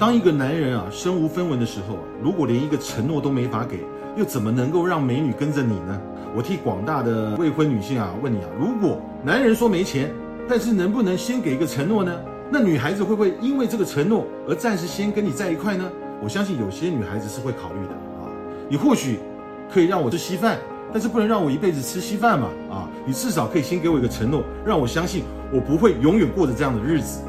当一个男人啊身无分文的时候啊，如果连一个承诺都没法给，又怎么能够让美女跟着你呢？我替广大的未婚女性啊问你啊，如果男人说没钱，但是能不能先给一个承诺呢？那女孩子会不会因为这个承诺而暂时先跟你在一块呢？我相信有些女孩子是会考虑的啊。你或许可以让我吃稀饭，但是不能让我一辈子吃稀饭嘛啊！你至少可以先给我一个承诺，让我相信我不会永远过着这样的日子。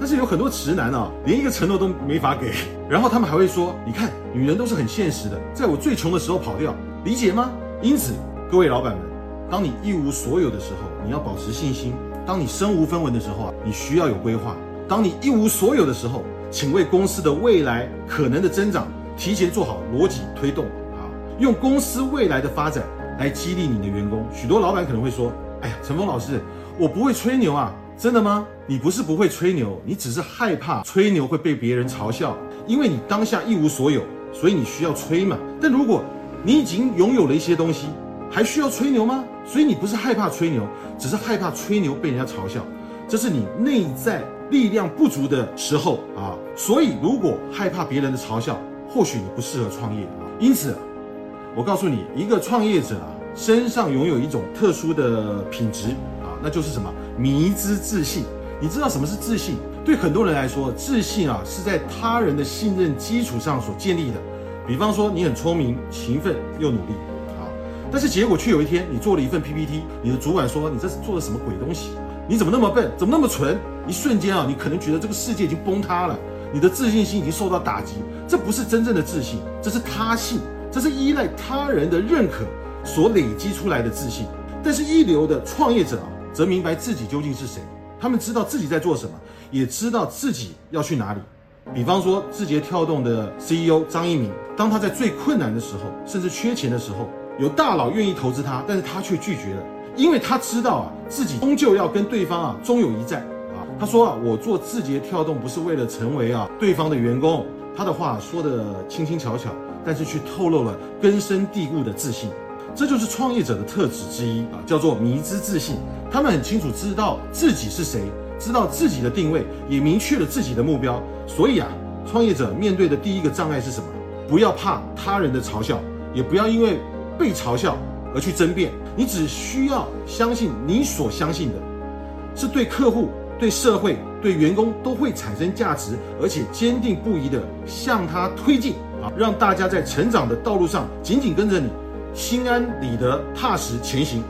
但是有很多直男啊，连一个承诺都没法给，然后他们还会说：你看，女人都是很现实的，在我最穷的时候跑掉，理解吗？因此，各位老板们，当你一无所有的时候，你要保持信心；当你身无分文的时候啊，你需要有规划；当你一无所有的时候，请为公司的未来可能的增长提前做好逻辑推动啊，用公司未来的发展来激励你的员工。许多老板可能会说：哎呀，陈峰老师，我不会吹牛啊。真的吗？你不是不会吹牛，你只是害怕吹牛会被别人嘲笑，因为你当下一无所有，所以你需要吹嘛。但如果你已经拥有了一些东西，还需要吹牛吗？所以你不是害怕吹牛，只是害怕吹牛被人家嘲笑，这是你内在力量不足的时候啊。所以如果害怕别人的嘲笑，或许你不适合创业。因此，我告诉你，一个创业者啊，身上拥有一种特殊的品质啊。那就是什么迷之自信？你知道什么是自信？对很多人来说，自信啊是在他人的信任基础上所建立的。比方说，你很聪明、勤奋又努力啊，但是结果却有一天你做了一份 PPT，你的主管说你这是做了什么鬼东西？你怎么那么笨？怎么那么蠢？一瞬间啊，你可能觉得这个世界已经崩塌了，你的自信心已经受到打击。这不是真正的自信，这是他信，这是依赖他人的认可所累积出来的自信。但是一流的创业者啊。则明白自己究竟是谁，他们知道自己在做什么，也知道自己要去哪里。比方说，字节跳动的 CEO 张一鸣，当他在最困难的时候，甚至缺钱的时候，有大佬愿意投资他，但是他却拒绝了，因为他知道啊，自己终究要跟对方啊终有一战啊。他说啊，我做字节跳动不是为了成为啊对方的员工。他的话说的轻轻巧巧，但是却透露了根深蒂固的自信。这就是创业者的特质之一啊，叫做迷之自信。他们很清楚知道自己是谁，知道自己的定位，也明确了自己的目标。所以啊，创业者面对的第一个障碍是什么？不要怕他人的嘲笑，也不要因为被嘲笑而去争辩。你只需要相信你所相信的，是对客户、对社会、对员工都会产生价值，而且坚定不移的向他推进啊，让大家在成长的道路上紧紧跟着你。心安理得，踏实前行。